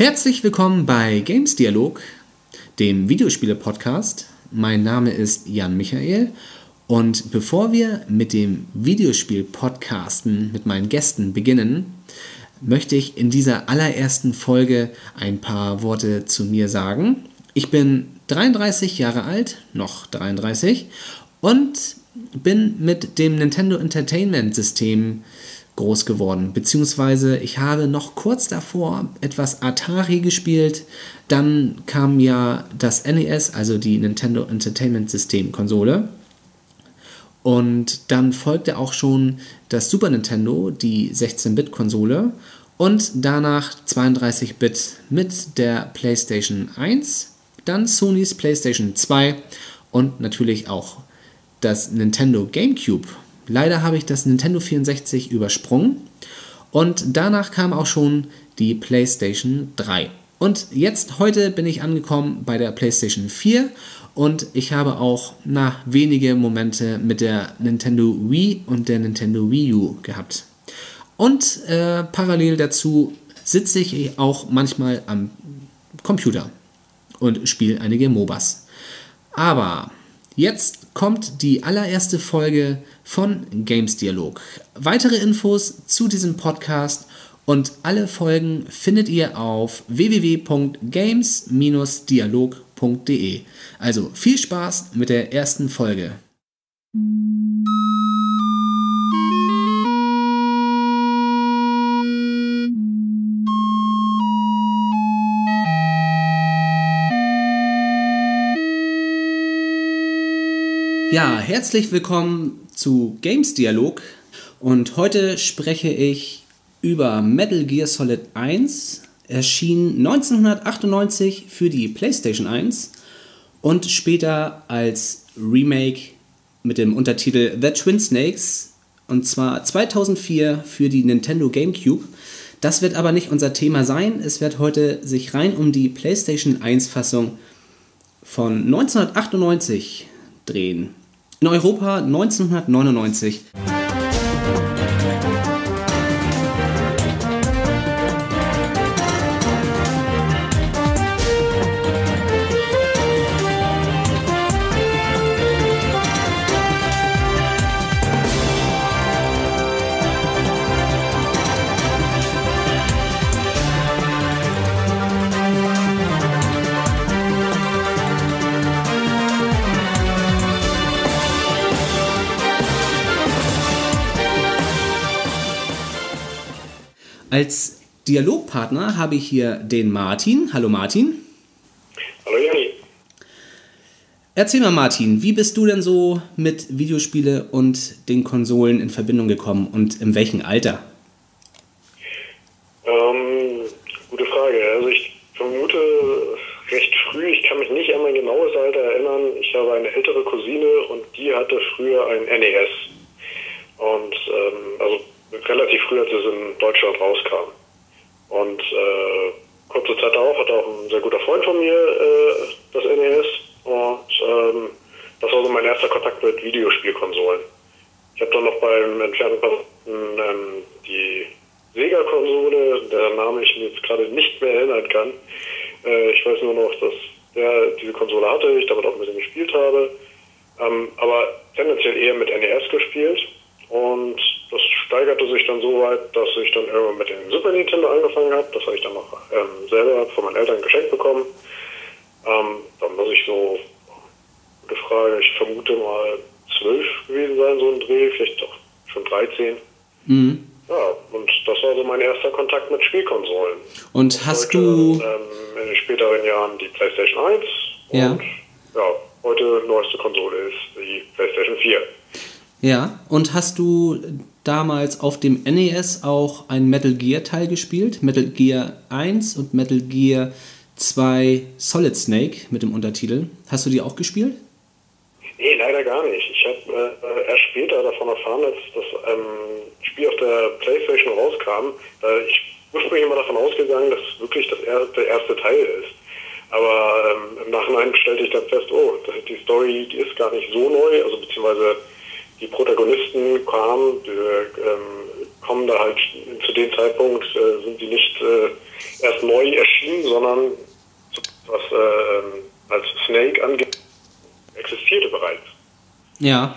Herzlich willkommen bei Games Dialog, dem Videospiele-Podcast. Mein Name ist Jan Michael und bevor wir mit dem Videospiel-Podcasten mit meinen Gästen beginnen, möchte ich in dieser allerersten Folge ein paar Worte zu mir sagen. Ich bin 33 Jahre alt, noch 33, und bin mit dem Nintendo Entertainment System groß geworden. Beziehungsweise ich habe noch kurz davor etwas Atari gespielt. Dann kam ja das NES, also die Nintendo Entertainment System Konsole. Und dann folgte auch schon das Super Nintendo, die 16-Bit-Konsole. Und danach 32-Bit mit der PlayStation 1. Dann Sony's PlayStation 2 und natürlich auch das Nintendo GameCube Leider habe ich das Nintendo 64 übersprungen und danach kam auch schon die PlayStation 3. Und jetzt, heute bin ich angekommen bei der PlayStation 4 und ich habe auch na, wenige Momente mit der Nintendo Wii und der Nintendo Wii U gehabt. Und äh, parallel dazu sitze ich auch manchmal am Computer und spiele einige MOBAs. Aber Jetzt kommt die allererste Folge von Games Dialog. Weitere Infos zu diesem Podcast und alle Folgen findet ihr auf www.games-dialog.de. Also viel Spaß mit der ersten Folge. Ja, herzlich willkommen zu Games Dialog und heute spreche ich über Metal Gear Solid 1, erschien 1998 für die PlayStation 1 und später als Remake mit dem Untertitel The Twin Snakes und zwar 2004 für die Nintendo GameCube. Das wird aber nicht unser Thema sein. Es wird heute sich rein um die PlayStation 1 Fassung von 1998 drehen. In Europa 1999. Als Dialogpartner habe ich hier den Martin. Hallo Martin. Hallo Jani. Erzähl mal Martin, wie bist du denn so mit Videospiele und den Konsolen in Verbindung gekommen und in welchem Alter? Ähm, gute Frage. Also ich vermute recht früh, ich kann mich nicht an mein genaues Alter erinnern. Ich habe eine ältere Cousine und die hatte früher ein NES. Und ähm, also relativ früh, als es in Deutschland rauskam. Und äh, kurze Zeit darauf hatte auch ein sehr guter Freund von mir äh, das NES und ähm, das war so mein erster Kontakt mit Videospielkonsolen. Ich habe dann noch beim entfernten ähm, die Sega-Konsole, der Name ich mir jetzt gerade nicht mehr erinnern kann. Äh, ich weiß nur noch, dass der diese Konsole hatte, ich damit auch mit ihm gespielt habe. Ähm, aber tendenziell eher mit NES gespielt. Und das steigerte sich dann so weit, dass ich dann irgendwann mit dem Super Nintendo angefangen habe. Das habe ich dann noch ähm, selber von meinen Eltern geschenkt bekommen. Ähm, dann muss ich so, gute Frage, ich vermute mal zwölf gewesen sein, so ein Dreh, vielleicht doch schon 13. Mhm. Ja, und das war so mein erster Kontakt mit Spielkonsolen. Und hast heute, du. Ähm, in den späteren Jahren die PlayStation 1. Ja. Und ja, heute neueste Konsole ist die PlayStation 4. Ja, und hast du damals auf dem NES auch ein Metal Gear Teil gespielt? Metal Gear 1 und Metal Gear 2 Solid Snake mit dem Untertitel. Hast du die auch gespielt? Nee, leider gar nicht. Ich habe äh, erst später davon erfahren, als das ähm, Spiel auf der Playstation rauskam. Äh, ich ursprünglich immer davon ausgegangen, dass es wirklich das er der erste Teil ist. Aber ähm, im Nachhinein stellte ich dann fest, oh, die Story die ist gar nicht so neu, also beziehungsweise die Protagonisten kamen, die, ähm, kommen da halt zu dem Zeitpunkt, äh, sind die nicht äh, erst neu erschienen, sondern was äh, als Snake angeht, existierte bereits. Ja.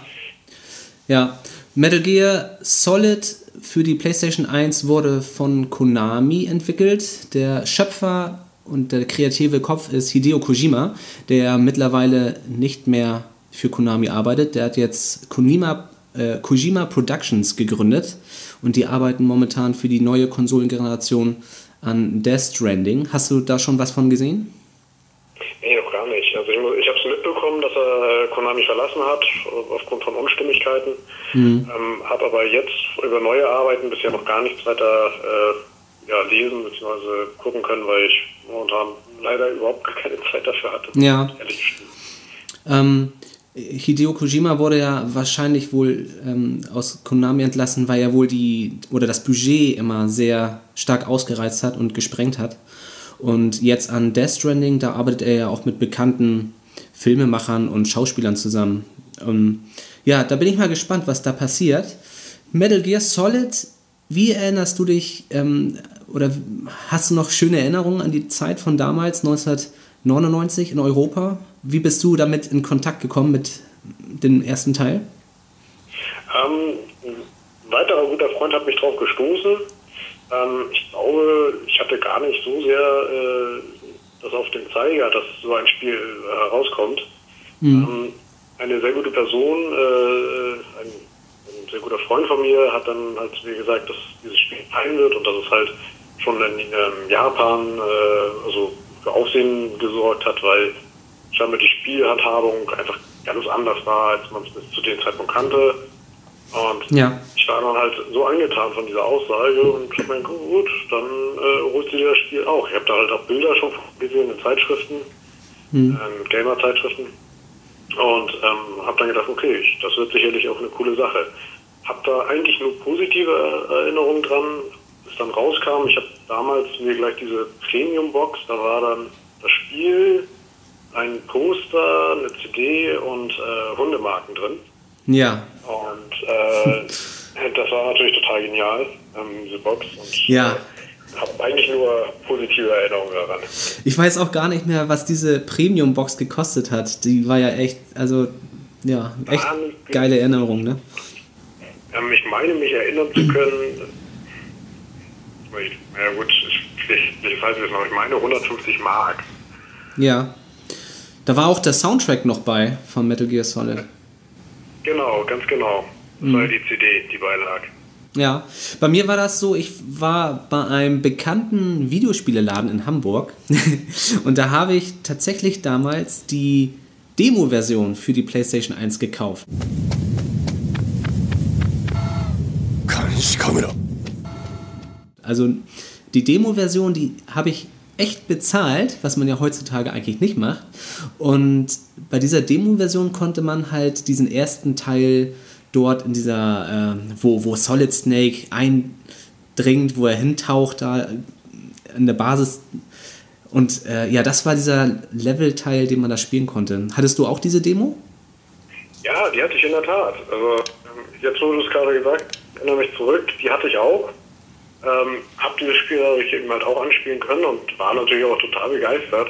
Ja. Metal Gear Solid für die PlayStation 1 wurde von Konami entwickelt. Der Schöpfer und der kreative Kopf ist Hideo Kojima, der mittlerweile nicht mehr für Konami arbeitet. Der hat jetzt Konima, äh, Kojima Productions gegründet und die arbeiten momentan für die neue Konsolengeneration an Death Stranding. Hast du da schon was von gesehen? Nee, noch gar nicht. Also ich, ich habe es mitbekommen, dass er Konami verlassen hat, aufgrund von Unstimmigkeiten. Mhm. Ähm, habe aber jetzt über neue Arbeiten bisher noch gar nichts weiter äh, ja, lesen bzw. gucken können, weil ich momentan leider überhaupt keine Zeit dafür hatte. Ja. Ähm, Hideo Kojima wurde ja wahrscheinlich wohl ähm, aus Konami entlassen, weil er wohl die oder das Budget immer sehr stark ausgereizt hat und gesprengt hat. Und jetzt an Death Stranding, da arbeitet er ja auch mit bekannten Filmemachern und Schauspielern zusammen. Ähm, ja, da bin ich mal gespannt, was da passiert. Metal Gear Solid, wie erinnerst du dich ähm, oder hast du noch schöne Erinnerungen an die Zeit von damals, 1999 in Europa? Wie bist du damit in Kontakt gekommen mit dem ersten Teil? Ähm, ein weiterer guter Freund hat mich darauf gestoßen. Ähm, ich glaube, ich hatte gar nicht so sehr äh, das auf dem Zeiger, dass so ein Spiel äh, herauskommt. Mhm. Ähm, eine sehr gute Person, äh, ein, ein, sehr guter Freund von mir, hat dann halt mir gesagt, dass dieses Spiel fallen wird und dass es halt schon in ähm, Japan äh, also für Aufsehen gesorgt hat, weil scheinbar die Spielhandhabung einfach ganz anders war, als man es bis zu dem Zeitpunkt kannte. Und ja. ich war dann halt so angetan von dieser Aussage und ich mir gut, dann äh, du dir das Spiel auch. Ich habe da halt auch Bilder schon gesehen in Zeitschriften, mhm. in Gamer-Zeitschriften. Und ähm, habe dann gedacht, okay, das wird sicherlich auch eine coole Sache. Hab da eigentlich nur positive Erinnerungen dran, bis dann rauskam. Ich habe damals mir gleich diese Premium-Box, da war dann das Spiel, ein Poster, eine CD und äh, Hundemarken drin. Ja. Und äh, das war natürlich total genial, ähm, diese Box. Und, ja. Äh, habe eigentlich nur positive Erinnerungen daran. Ich weiß auch gar nicht mehr, was diese Premium-Box gekostet hat. Die war ja echt, also, ja, echt geile Erinnerung, ne? Ähm, ich meine, mich erinnern zu können, ja gut, ich, ich, ich weiß es noch, ich meine 150 Mark. Ja. Da war auch der Soundtrack noch bei von Metal Gear Solid. Genau, ganz genau. Das mhm. war die CD, die beilag. Ja, bei mir war das so, ich war bei einem bekannten Videospieleladen in Hamburg und da habe ich tatsächlich damals die Demo-Version für die PlayStation 1 gekauft. Also die Demo-Version, die habe ich echt bezahlt, was man ja heutzutage eigentlich nicht macht. Und bei dieser Demo-Version konnte man halt diesen ersten Teil dort in dieser, äh, wo, wo Solid Snake eindringt, wo er hintaucht, da in der Basis. Und äh, ja, das war dieser Level-Teil, den man da spielen konnte. Hattest du auch diese Demo? Ja, die hatte ich in der Tat. Also, ähm, jetzt du es gerade gesagt erinnere mich zurück, die hatte ich auch. Ähm, hab dieses Spiel dadurch eben halt auch anspielen können und war natürlich auch total begeistert.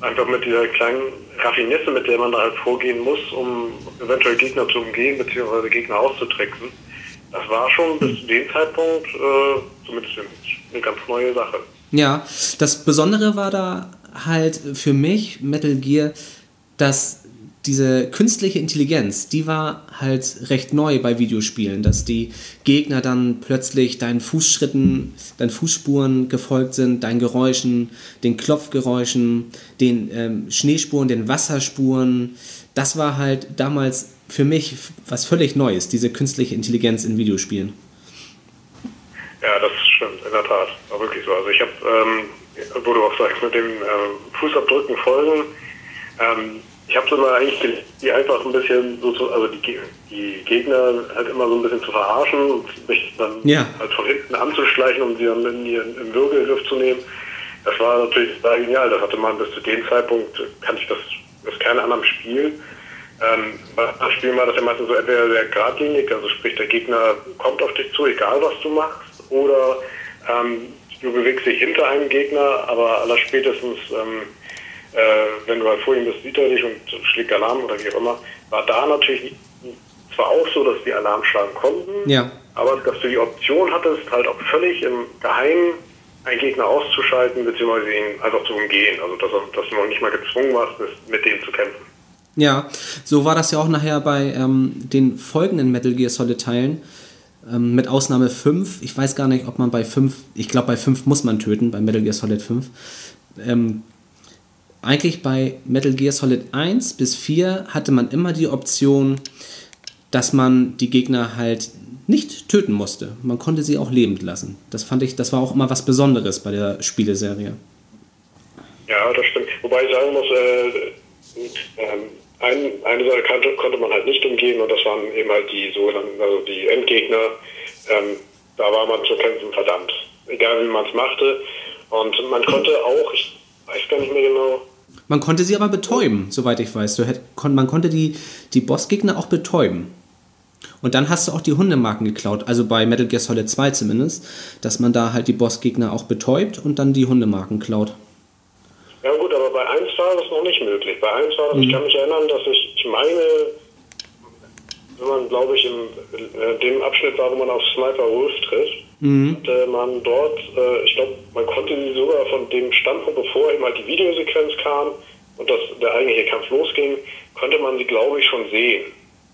Einfach mit dieser kleinen Raffinesse, mit der man da halt vorgehen muss, um eventuell Gegner zu umgehen bzw. Gegner auszutricksen. Das war schon bis zu dem Zeitpunkt äh, zumindest eine ganz neue Sache. Ja, das Besondere war da halt für mich Metal Gear, dass diese künstliche Intelligenz, die war halt recht neu bei Videospielen, dass die Gegner dann plötzlich deinen Fußschritten, deinen Fußspuren gefolgt sind, deinen Geräuschen, den Klopfgeräuschen, den ähm, Schneespuren, den Wasserspuren. Das war halt damals für mich was völlig Neues, diese künstliche Intelligenz in Videospielen. Ja, das stimmt, in der Tat. War wirklich so. Also ich habe, ähm, wo du auch sagst, mit dem äh, Fußabdrücken folgen, ähm, ich habe es immer eigentlich die einfach ein bisschen so zu, also die, die Gegner halt immer so ein bisschen zu verarschen und mich dann ja. halt von hinten anzuschleichen, um sie dann in ihren, im Würgegriff zu nehmen. Das war natürlich sehr genial. Das hatte man bis zu dem Zeitpunkt, kannte ich das aus keinem anderen Spiel. Ähm, beim Spiel war das ja meistens so entweder sehr geradlinig, also sprich der Gegner kommt auf dich zu, egal was du machst, oder ähm, du bewegst dich hinter einem Gegner, aber aller spätestens, ähm, äh, wenn du halt vor ihm bist, sieht er dich und schlägt Alarm oder wie auch immer, war da natürlich zwar auch so, dass die Alarm schlagen konnten, ja. aber dass du die Option hattest, halt auch völlig im Geheimen einen Gegner auszuschalten, beziehungsweise ihn einfach zu umgehen. Also dass, dass du noch nicht mal gezwungen warst, mit dem zu kämpfen. Ja, so war das ja auch nachher bei ähm, den folgenden Metal Gear Solid Teilen. Ähm, mit Ausnahme 5. Ich weiß gar nicht, ob man bei 5, ich glaube bei 5 muss man töten, bei Metal Gear Solid 5. Ähm, eigentlich bei Metal Gear Solid 1 bis 4 hatte man immer die Option, dass man die Gegner halt nicht töten musste. Man konnte sie auch lebend lassen. Das fand ich, das war auch immer was Besonderes bei der Spieleserie. Ja, das stimmt. Wobei ich sagen muss, äh, äh, ein, eine Sache konnte, konnte man halt nicht umgehen und das waren eben halt die sogenannten, also die Endgegner. Ähm, da war man zu kämpfen verdammt. Egal wie man es machte. Und man konnte auch, ich weiß gar nicht mehr genau. Man konnte sie aber betäuben, soweit ich weiß. Man konnte die, die Bossgegner auch betäuben. Und dann hast du auch die Hundemarken geklaut, also bei Metal Gear Solid 2 zumindest, dass man da halt die Bossgegner auch betäubt und dann die Hundemarken klaut. Ja gut, aber bei 1 war das noch nicht möglich. Bei 1 war das, mhm. ich kann mich erinnern, dass ich, ich meine, wenn man, glaube ich, in, in, dem Abschnitt war, wo man auf Sniper Wolf trifft, mhm. hatte man dort, äh, ich glaube, man konnte sie sogar von dem Standpunkt, bevor eben halt die Videosequenz kam und das, der eigentliche Kampf losging, konnte man sie, glaube ich, schon sehen.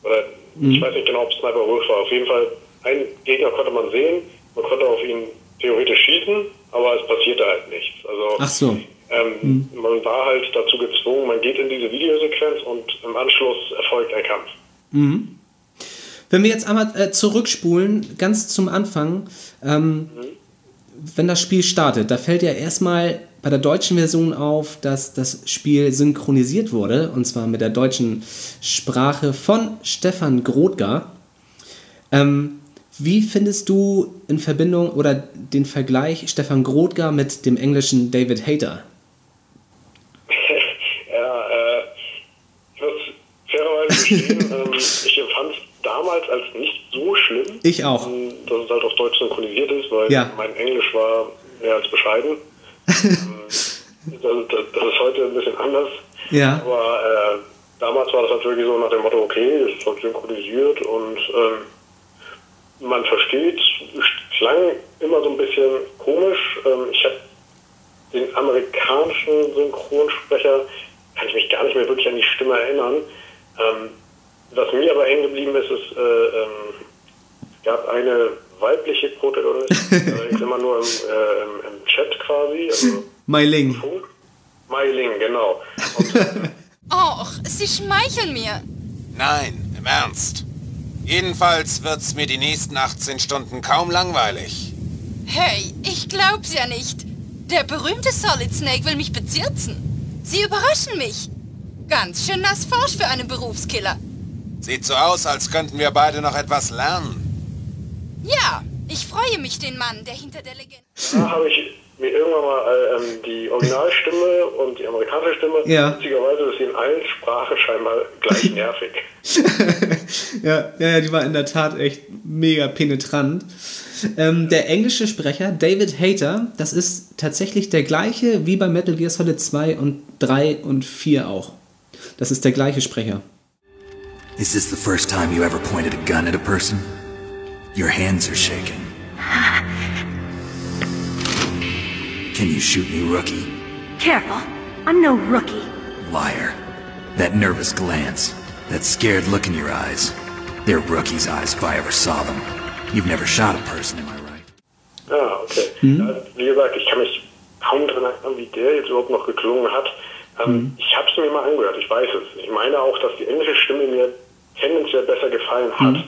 Oder mhm. ich weiß nicht genau, ob es Sniper Wolf war. Auf jeden Fall, einen Gegner konnte man sehen, man konnte auf ihn theoretisch schießen, aber es passierte halt nichts. Also Ach so. Ähm, mhm. Man war halt dazu gezwungen, man geht in diese Videosequenz und im Anschluss erfolgt ein Kampf. Mhm. Wenn wir jetzt einmal äh, zurückspulen, ganz zum Anfang, ähm, mhm. wenn das Spiel startet, da fällt ja erstmal bei der deutschen Version auf, dass das Spiel synchronisiert wurde, und zwar mit der deutschen Sprache von Stefan Grodgar. Ähm, wie findest du in Verbindung oder den Vergleich Stefan Grodgar mit dem englischen David Hater? ja, äh, ich muss fairerweise gestehen, ähm, ich empfand damals als nicht so schlimm. Ich auch. Ähm, dass es halt auf Deutsch synchronisiert ist, weil ja. mein Englisch war mehr als bescheiden. das, das, das, ist heute ein bisschen anders. Ja. Aber äh, damals war das natürlich so nach dem Motto, okay, es wird synchronisiert und ähm, man versteht, es klang immer so ein bisschen komisch. Ähm, ich habe den amerikanischen Synchronsprecher, kann ich mich gar nicht mehr wirklich an die Stimme erinnern. Ähm, was mir aber hängen geblieben ist, ist, äh, ähm, es gab eine weibliche Protagonistin, allerdings immer nur im, äh, im, im, Chat quasi. Also Mai Ling. Mai Ling, genau. Och, Sie schmeicheln mir. Nein, im Ernst. Jedenfalls wird's mir die nächsten 18 Stunden kaum langweilig. Hey, ich glaub's ja nicht. Der berühmte Solid Snake will mich bezirzen. Sie überraschen mich. Ganz schön nass forsch für einen Berufskiller. Sieht so aus, als könnten wir beide noch etwas lernen. Ja, ich freue mich, den Mann, der hinter der Legende... Da habe ich mir irgendwann mal äh, ähm, die Originalstimme und die amerikanische Stimme. Ja. Witzigerweise ist sie in allen Sprachen scheinbar gleich nervig. ja, ja, die war in der Tat echt mega penetrant. Ähm, der englische Sprecher, David Hater, das ist tatsächlich der gleiche wie bei Metal Gear Solid 2 und 3 und 4 auch. Das ist der gleiche Sprecher. Is this the first time you ever pointed a gun at a person? Your hands are shaking. Can you shoot me, rookie? Careful. I'm no rookie. Liar. That nervous glance. That scared look in your eyes. They're rookie's eyes if I ever saw them. You've never shot a person, am I right? Ah, okay. Mhm. Ja, wie gesagt, ich kann mich kaum daran erinnern, wie der jetzt überhaupt noch geklungen hat. Ähm, mhm. Ich habe es mir mal angehört, ich weiß es. Ich meine auch, dass die englische Stimme mir tendenziell besser gefallen hat. Mhm.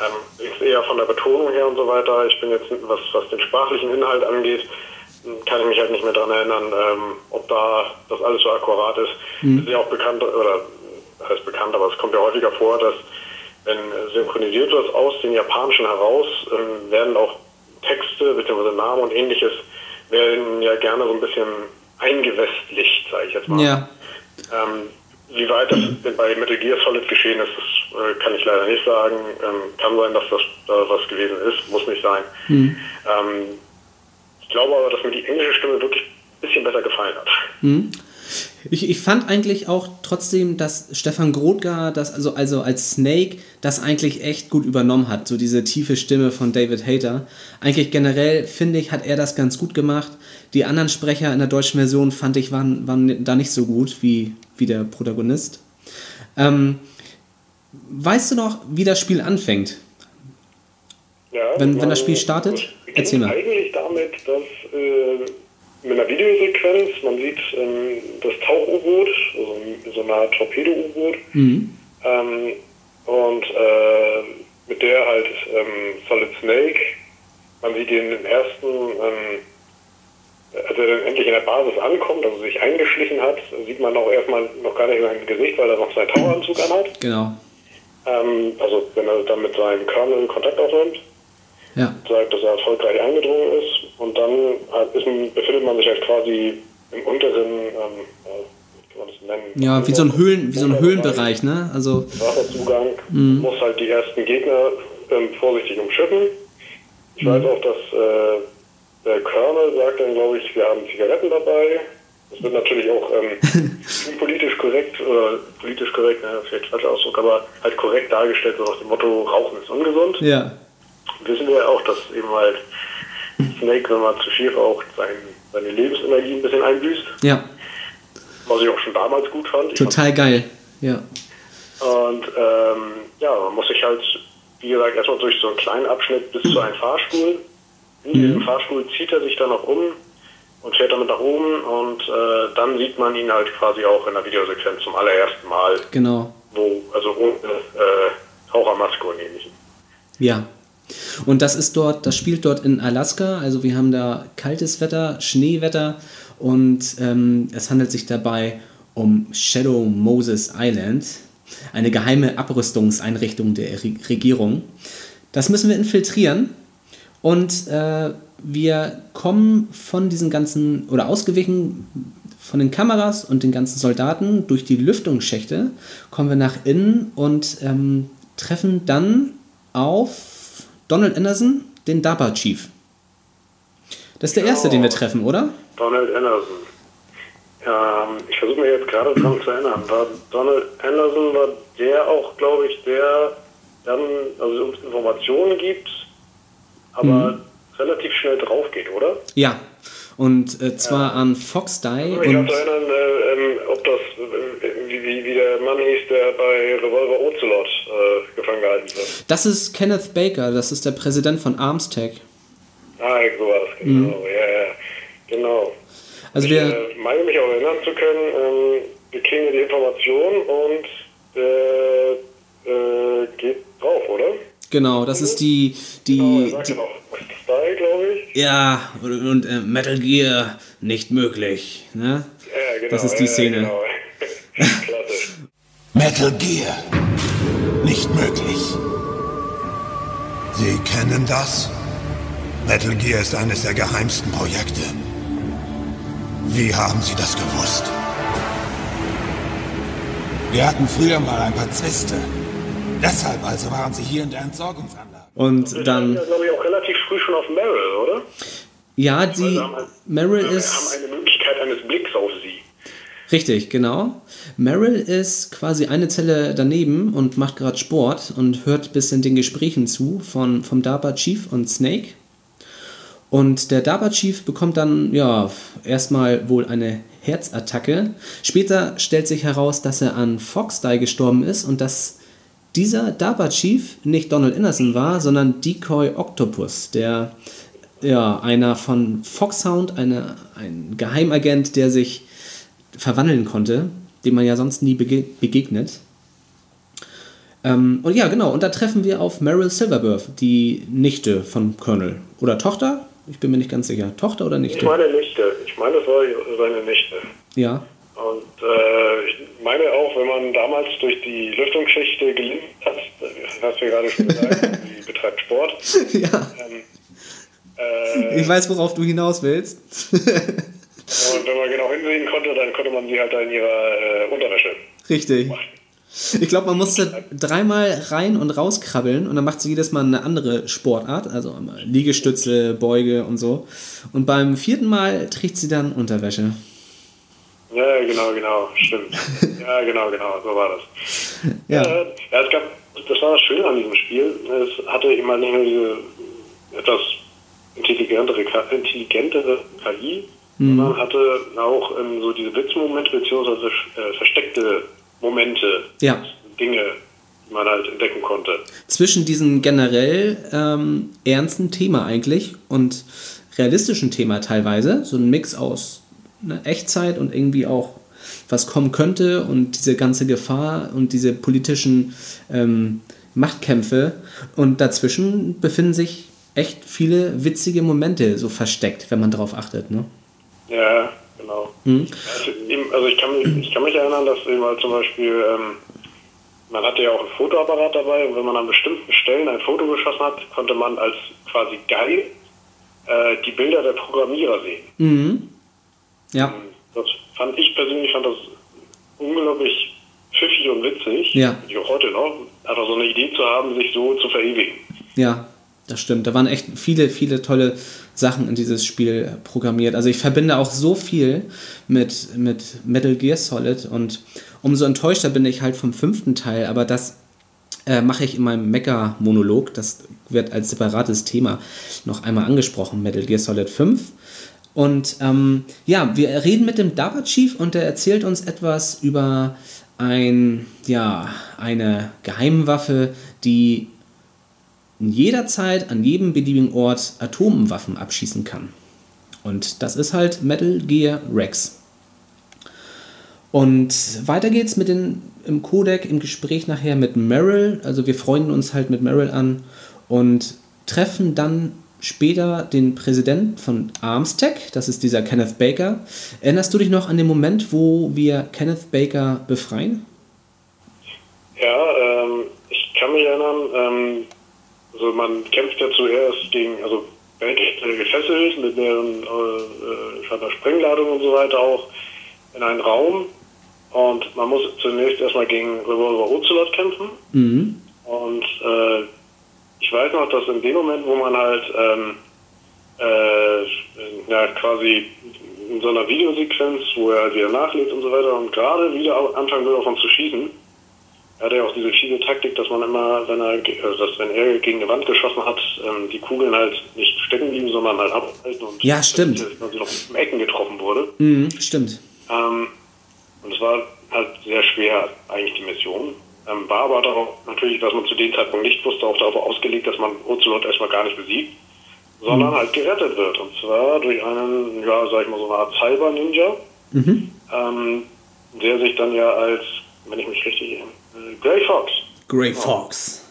Ähm, ist eher von der Betonung her und so weiter. Ich bin jetzt, was, was den sprachlichen Inhalt angeht, kann ich mich halt nicht mehr daran erinnern, ähm, ob da das alles so akkurat ist. Mhm. Ist ja auch bekannt, oder heißt bekannt, aber es kommt ja häufiger vor, dass wenn synchronisiert wird aus dem Japanischen heraus, ähm, werden auch Texte bzw. Namen und ähnliches werden ja gerne so ein bisschen eingewestlicht, sage ich jetzt mal. Ja. Ähm, wie weit das bei Metal Gear Solid geschehen ist, das äh, kann ich leider nicht sagen. Ähm, kann sein, dass das da was gewesen ist, muss nicht sein. Ähm, ich glaube aber, dass mir die englische Stimme wirklich ein bisschen besser gefallen hat. Ich, ich fand eigentlich auch trotzdem, dass Stefan Grotgar das also, also als Snake das eigentlich echt gut übernommen hat, so diese tiefe Stimme von David Hayter. Eigentlich generell finde ich, hat er das ganz gut gemacht. Die anderen Sprecher in der deutschen Version fand ich waren, waren da nicht so gut wie, wie der Protagonist. Ähm, weißt du noch, wie das Spiel anfängt? Ja, Wenn- wenn das Spiel startet? beginnt Erzähl mal. Eigentlich damit, dass äh, mit einer Videosequenz, man sieht ähm, das Tauch-U-Boot, also so eine Art Torpedo-U-Boot, Mhm. ähm, und äh, mit der halt ähm, Solid Snake, man sieht ihn im ersten, ähm, als er dann endlich in der Basis ankommt, also sich eingeschlichen hat, sieht man auch erstmal noch gar nicht sein Gesicht, weil er noch seinen Taucheranzug anhat. Genau. Ähm, also wenn er dann mit seinem Colonel Kontakt aufnimmt Ja. sagt, dass er erfolgreich eingedrungen ist und dann ist, befindet man sich halt quasi im unteren, ähm, äh, wie kann man das nennen? Ja, wie so ein Höhlen, wie so ein Höhlenbereich, ne? Also, Wasserzugang, muss halt die ersten Gegner ähm, vorsichtig umschiffen. Ich weiß auch, dass äh, der Colonel sagt dann, glaube ich, wir haben Zigaretten dabei. Das wird natürlich auch ähm, politisch korrekt, oder politisch korrekt, ne, vielleicht falscher Ausdruck, aber halt korrekt dargestellt, so nach dem Motto, Rauchen ist ungesund. ja. Wissen wir ja auch, dass eben halt Snake, wenn man zu viel raucht, sein, seine Lebensenergie ein bisschen einbüßt. Ja. Was ich auch schon damals gut fand. Total geil. Ja. Und ähm, ja, man muss sich halt, wie gesagt, erstmal durch so einen kleinen Abschnitt bis zu einem Fahrstuhl. In diesem Fahrstuhl zieht er sich dann noch um und fährt damit nach oben und äh, dann sieht man ihn halt quasi auch in der Videosequenz zum allerersten Mal, Genau. wo, also ohne äh, Tauchermaske und ähnlichem. Ja. Und das ist dort, das spielt dort in Alaska. Also wir haben da kaltes Wetter, Schneewetter und ähm, es handelt sich dabei um Shadow Moses Island, eine geheime Abrüstungseinrichtung der Re Regierung. Das müssen wir infiltrieren und äh, wir kommen von diesen ganzen oder ausgewichen von den Kameras und den ganzen Soldaten durch die Lüftungsschächte kommen wir nach innen und ähm, treffen dann auf Donald Anderson, den Daba Chief. Das ist der erste, den wir treffen, oder? Donald Anderson. Ähm, ich versuche mir jetzt gerade dran zu erinnern. War Donald Anderson war der auch, glaube ich, der dann also uns Informationen gibt, aber relativ schnell drauf geht, oder? Ja. Und äh, zwar an Fox Die Ich mich auch zu erinnern, äh, ähm, ob das, äh, wie, wie, wie der Mann hieß, der bei Revolver Ocelot äh, gefangen gehalten wird. das ist Kenneth Baker, das ist der Präsident von Armstech. Ah, so war das, genau. Ja, ja, genau. Also Ich wir, äh, meine mich auch erinnern zu können, ähm, wir kriegen ja die Information und der äh, geht drauf, oder? Genau, das ist die, Genau, die, sagt die Style, glaube ich. ja, und, und äh, Metal Gear nicht möglich, ne? Ja, genau. Das ist die ja, Szene. Genau. Klasse. Metal Gear. Nicht möglich. Sie kennen das? Metal Gear ist eines der geheimsten Projekte. Wie haben Sie das gewusst? Wir hatten früher mal ein paar Zwiste. Deshalb also waren sie hier in der Entsorgungsanlage. Und dann, ja, glaube ich, auch relativ früh schon auf Meryl, oder? ja, die, Wir haben, halt- Meryl ist, haben eine Möglichkeit eines Blicks auf sie. richtig, genau. Meryl ist quasi eine Zelle daneben und macht gerade Sport und hört bis in den Gesprächen zu von, vom DARPA Chief und Snake. Und der DARPA Chief bekommt dann, ja, erstmal wohl eine Herzattacke. Später stellt sich heraus, dass er an Fox Die gestorben ist und dass dieser DARPA Chief nicht Donald Anderson war, sondern Decoy Octopus, der, ja, einer von Foxhound, eine, ein Geheimagent, der sich verwandeln konnte, dem man ja sonst nie bege begegnet. Ähm, und ja, genau, und da treffen wir auf Meryl Silverberg, die Nichte von Colonel. Oder Tochter? Ich bin mir nicht ganz sicher. Tochter oder Ich Nichte? meine Nichte. Ich meine, das war seine Nichte. Ja. Und äh, ich meine auch, wenn man damals durch die Lüftungsschichte gelingt hat, hast du ja gerade schon gesagt, sie betreibt Sport. ja. Ähm, äh, Ich weiß, worauf du hinaus willst. und wenn man genau hinsehen konnte, dann konnte man sie halt in ihrer äh, Unterwäsche Richtig. Ich glaube, man musste dreimal rein und rauskrabbeln und dann macht sie jedes Mal eine andere Sportart, also Liegestütze, Beuge und so. Und beim vierten Mal trägt sie dann Unterwäsche. Ja, genau, genau, stimmt. ja, genau, genau, so war das. Ja. Äh, ja, es gab, das war das Schöne an diesem Spiel. Es hatte immer nicht nur diese etwas intelligentere, intelligentere KI, sondern hatte auch ähm, so diese Blitzmomente beziehungsweise äh, versteckte Momente, Ja. Dinge, die man halt entdecken konnte. Zwischen diesem generell ähm, ernsten Thema eigentlich und realistischen Thema teilweise, so ein Mix aus ne, Echtzeit und irgendwie auch was kommen könnte und diese ganze Gefahr und diese politischen ähm, Machtkämpfe und dazwischen befinden sich echt viele witzige Momente so versteckt, wenn man darauf achtet. Ne? Ja, genau. Also, eben, also ich, kann mich, ich kann mich erinnern, dass eben halt zum Beispiel, ähm, man hatte ja auch einen Fotoapparat dabei und wenn man an bestimmten Stellen ein Foto geschossen hat, konnte man als quasi Guide äh, die Bilder der Programmierer sehen. Ja, Das fand ich persönlich fand das unglaublich pfiffig und witzig. Ja. Ich auch heute noch. Einfach so eine Idee zu haben, sich so zu verewigen. Ja, das stimmt. Da waren echt viele, viele tolle Sachen in dieses Spiel programmiert. Also ich verbinde auch so viel mit, mit Metal Gear Solid und umso enttäuschter bin ich halt vom fünften Teil, aber das äh, mache ich in meinem Mecha-Monolog. Das wird als separates Thema noch einmal angesprochen, Metal Gear Solid 5. Und ähm, ja, wir reden mit dem Daba Chief und der erzählt uns etwas über ein, ja, eine Geheimwaffe, die in jeder Zeit, an jedem beliebigen Ort Atomwaffen abschießen kann. Und das ist halt Metal Gear Rex. Und weiter geht's mit den, im Codec, im Gespräch nachher mit Meryl. Also wir freunden uns halt mit Meryl an und treffen dann später den Präsident von Armstech, das ist dieser Kenneth Baker. Erinnerst du dich noch an den Moment, wo wir Kenneth Baker befreien? Ja, ähm, ich kann mich erinnern, ähm, also man kämpft ja zuerst gegen, also äh, gefesselt mit mehreren äh, äh, scheinbar Sprengladungen und so weiter auch in einen Raum und man muss zunächst erstmal gegen Revolver Ocelot kämpfen und äh, ich weiß noch, dass in dem Moment, wo man halt ähm, äh, ja, quasi in so einer Videosequenz, wo er halt wieder nachlädt und so weiter und gerade wieder anfangen will, auf uns zu schießen, er hat ja auch diese fiese Taktik, dass man immer, wenn er, äh, dass wenn er gegen eine Wand geschossen hat, ähm, die Kugeln halt nicht stecken blieben, sondern halt abhalten und Ja, stimmt. quasi noch im Ecken getroffen wurde. Mhm, stimmt. Ähm, und es war halt sehr schwer, eigentlich die Mission. Ähm, war aber darauf natürlich, was man zu dem Zeitpunkt nicht wusste, auch darauf ausgelegt, dass man Ocelot erstmal gar nicht besiegt, sondern halt gerettet wird. Und zwar durch einen, ja, sag ich mal, so eine Art Cyber-Ninja, ähm, der sich dann ja als, wenn ich mich richtig erinnere, äh, Grey Fox. Grey Fox.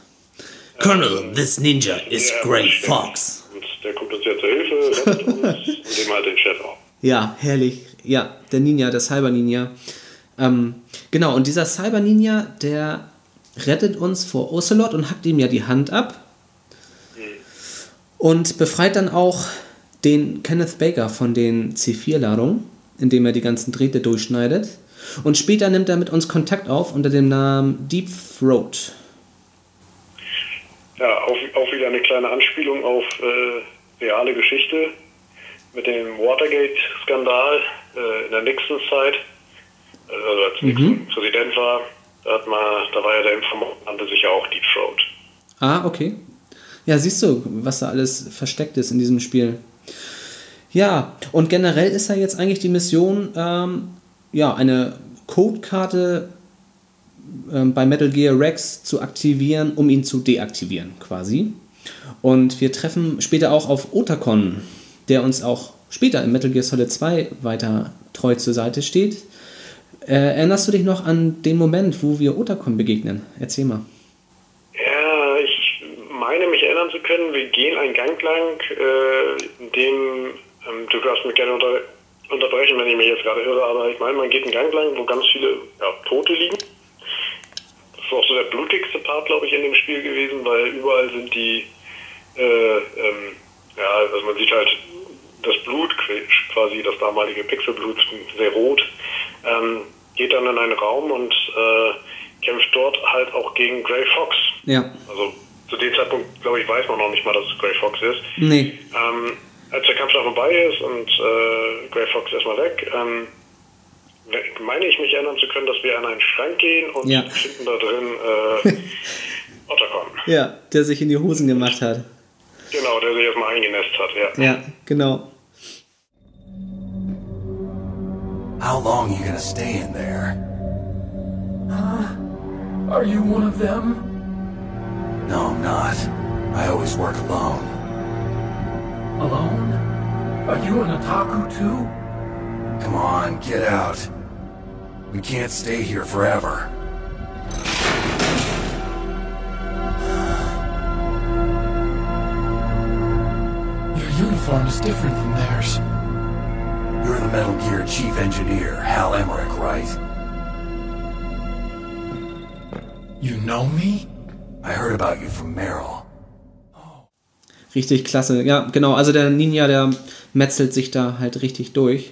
Colonel, this ninja is Ja, Grey. Fox. Und der kommt uns ja zur Hilfe, rettet uns und dem halt den Chef auch. Ja, herrlich. Ja, der Ninja, der Cyber Ninja. Ähm, genau, und dieser Cyber Ninja, der rettet uns vor Ocelot und hackt ihm ja die Hand ab. Und befreit dann auch den Kenneth Baker von den C4-Ladungen, indem er die ganzen Drähte durchschneidet. Und später nimmt er mit uns Kontakt auf unter dem Namen Deep Throat. Ja, auch, auch wieder eine kleine Anspielung auf äh, reale Geschichte mit dem Watergate-Skandal äh, in der Nixon-Zeit. Also als Nixon Präsident war, da, hat man, da war ja der Informant, nannte sich ja auch Deep Throat. Ah, okay. Ja, siehst du, was da alles versteckt ist in diesem Spiel. Ja, und generell ist ja jetzt eigentlich die Mission, ähm, ja, eine Codekarte ähm, bei Metal Gear Rex zu aktivieren, um ihn zu deaktivieren, quasi. Und wir treffen später auch auf Otacon, der uns auch später in Metal Gear Solid 2 weiter treu zur Seite steht. Äh, erinnerst du dich noch an den Moment, wo wir Otacon begegnen? Erzähl mal. Ja, ich meine mich erinnern zu können, wir gehen einen Gang lang, äh, in dem, ähm, du darfst mich gerne unter, unterbrechen, wenn ich mich jetzt gerade irre, aber ich meine, man geht einen Gang lang, wo ganz viele ja, Tote liegen. Das ist auch so der blutigste Part, glaube ich, in dem Spiel gewesen, weil überall sind die, äh, ähm, ja, also man sieht halt das Blut, quasi das damalige Pixelblut, sehr rot. Ähm, geht dann in einen Raum und äh, kämpft dort halt auch gegen Grey Fox. Ja. Also zu dem Zeitpunkt, glaube ich, weiß man noch nicht mal, dass es Grey Fox ist. Nee. Ähm, als der Kampf dann vorbei ist und äh, Grey Fox erstmal weg, ähm, meine ich mich erinnern zu können, dass wir an einen Schrank gehen und Ja. finden da drin äh, Otacon. Ja, der sich in die Hosen gemacht hat. Genau, der sich erstmal eingenässt hat, ja. Ja, genau. How long you gonna stay in there? Huh? Are you one of them? No, I'm not. I always work alone. Alone? Are you an otaku too? Come on, get out. We can't stay here forever. Your uniform is different from theirs. You're the Metal Gear Chief Engineer, Hal Emmerich, right? You know me? I heard about you from Meryl. Richtig klasse. Ja, genau. Also der Ninja, der metzelt sich da halt richtig durch.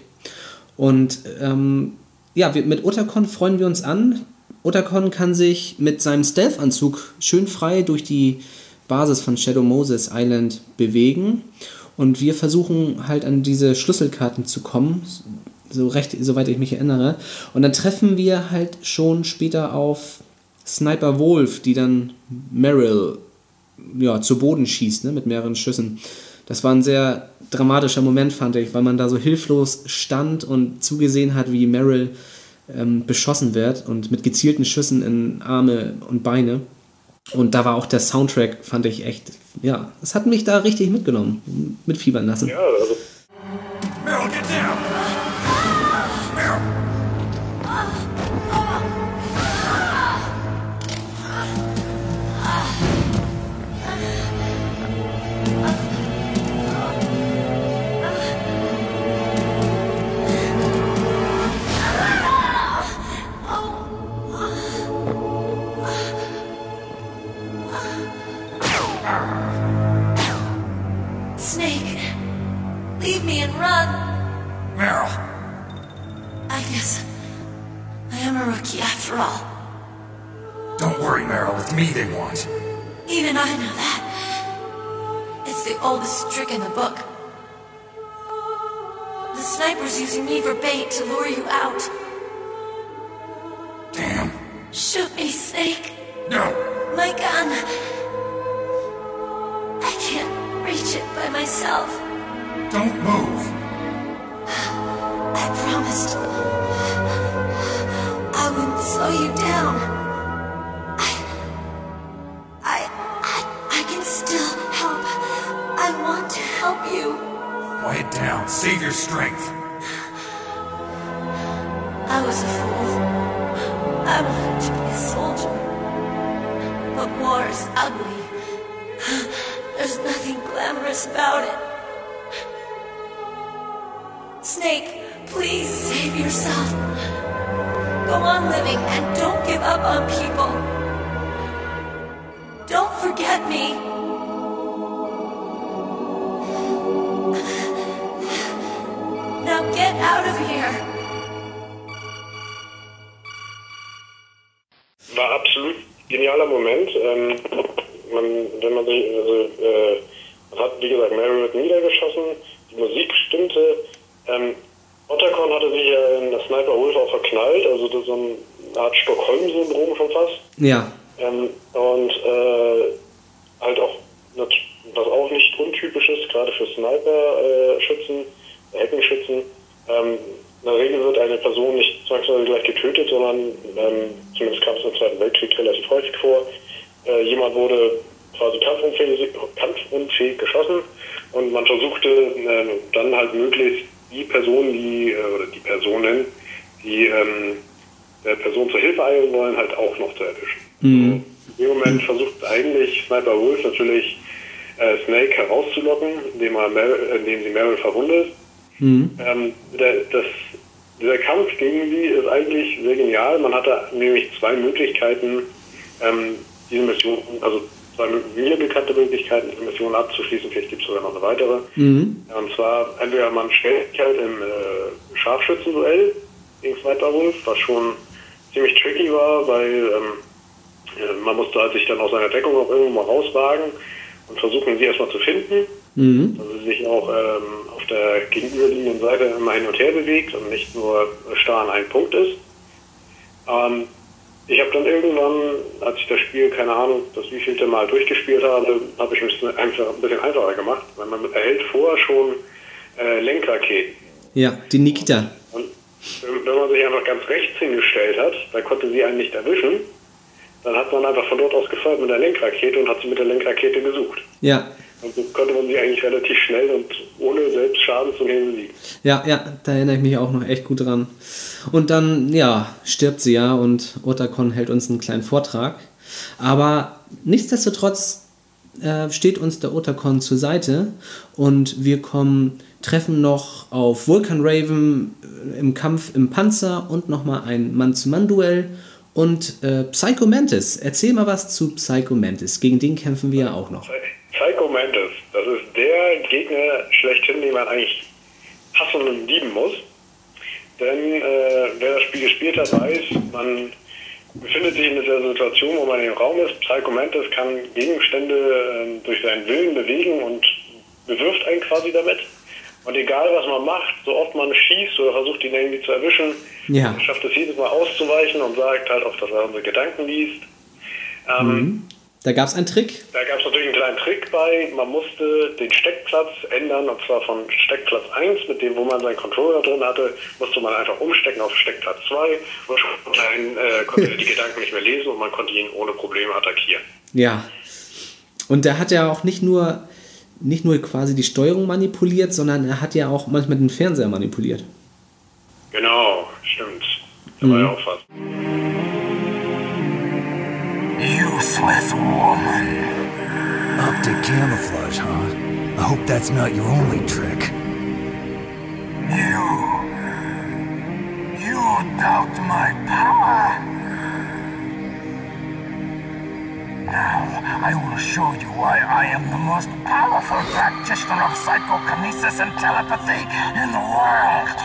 Und ähm, ja, wir, mit Otakon freuen wir uns an. Otakon kann sich mit seinem Stealth-Anzug schön frei durch die Basis von Shadow Moses Island bewegen. Und wir versuchen halt an diese Schlüsselkarten zu kommen, so recht, soweit ich mich erinnere. Und dann treffen wir halt schon später auf Sniper Wolf, die dann Meryl ja, zu Boden schießt, ne, mit mehreren Schüssen. Das war ein sehr dramatischer Moment, fand ich, weil man da so hilflos stand und zugesehen hat, wie Meryl ähm, beschossen wird und mit gezielten Schüssen in Arme und Beine. Und da war auch der Soundtrack, fand ich echt, ja, es hat mich da richtig mitgenommen, mitfiebern lassen. Ja, also forget me. Now get out of here. war absolut genialer Moment. Ähm, man, wenn man sich, also, äh, man hat, wie gesagt, Mary wird niedergeschossen, die Musik stimmte. Ähm, Otacon hatte sich ja in das Sniper Wolf auch verknallt, also das ist so eine Art Stockholm-Syndrom schon fast. Ja, Ähm, und äh, halt auch, nat- was auch nicht untypisch ist, gerade für Sniper-Schützen, äh, Heckenschützen, ähm, in der Regel wird eine Person nicht zwangsweise gleich getötet, sondern ähm, zumindest kam es im Zweiten Weltkrieg relativ häufig vor. Äh, jemand wurde quasi kampfunfähig, kampfunfähig geschossen und man versuchte äh, dann halt möglichst die Person, die, äh, oder die Personen, die ähm, der Person zur Hilfe eilen wollen, halt auch noch zu erwischen. In dem Moment versucht Sniper Wolf natürlich äh, Snake herauszulocken, indem, er Mer äh, indem sie Meryl verwundet. Ähm, der, das, dieser Kampf gegen sie ist eigentlich sehr genial. Man hatte nämlich zwei Möglichkeiten, ähm, diese Mission, also zwei mir bekannte Möglichkeiten, diese Mission abzuschließen. Vielleicht gibt es sogar noch eine weitere. Und zwar entweder man stellt sich halt im äh, Scharfschützenduell gegen White Wolf, was schon ziemlich tricky war, weil ähm, äh, man musste halt sich dann aus seiner Deckung auch irgendwo mal rauswagen und versuchen, sie erstmal zu finden. Mhm. Dass sie sich auch ähm, auf der gegenüberliegenden Seite immer hin und her bewegt und nicht nur starr an einem Punkt ist. Ähm, ich habe dann irgendwann, als ich das Spiel, keine Ahnung, das wievielte Mal durchgespielt habe, habe ich es einfach ein bisschen einfacher gemacht, weil man erhält vorher schon äh, Lenkraketen. Ja, die Nikita. Und wenn man sich einfach ganz rechts hingestellt hat, dann konnte sie einen nicht erwischen. Dann hat man einfach von dort aus gefeuert mit der Lenkrakete und hat sie mit der Lenkrakete gesucht. Ja. Und so konnte man sie eigentlich relativ schnell und ohne selbst Schaden zu nehmen besiegen. Ja, ja, da erinnere ich mich auch noch echt gut dran. Und dann, ja, stirbt sie ja und Otakon hält uns einen kleinen Vortrag. Aber nichtsdestotrotz äh, steht uns der Otakon zur Seite und wir kommen, treffen noch auf Vulcan Raven äh, im Kampf im Panzer und nochmal ein Mann-zu-Mann-Duell und äh, Psycho Mantis. Erzähl mal was zu Psycho Mantis. Gegen den kämpfen wir ja auch noch. Psycho Mantis, das ist der Gegner schlechthin, den man eigentlich hassen und lieben muss. Denn äh, wer das Spiel gespielt hat, weiß, man befindet sich in dieser Situation, wo man im Raum ist. Psycho Mantis kann Gegenstände äh, durch seinen Willen bewegen und bewirft einen quasi damit. Und egal, was man macht, so oft man schießt oder versucht, ihn irgendwie zu erwischen, Ja. schafft es jedes Mal auszuweichen und sagt halt auch, dass er unsere Gedanken liest. Ähm, Mhm. Da gab es einen Trick. Da gab es natürlich einen kleinen Trick bei. Man musste den Steckplatz ändern, und zwar von Steckplatz 1, mit dem, wo man seinen Controller drin hatte, musste man einfach umstecken auf Steckplatz 2 und schon klein, äh, konnte er die Gedanken nicht mehr lesen und man konnte ihn ohne Probleme attackieren. Ja. Und der hat ja auch nicht nur, nicht nur quasi die Steuerung manipuliert, sondern er hat ja auch manchmal den Fernseher manipuliert. Genau, stimmt. Da war ja auch was. Useless woman. Optic camouflage, huh? I hope that's not your only trick. You. You doubt my power. Now, I will show you why I am the most powerful practitioner of psychokinesis and telepathy in the world.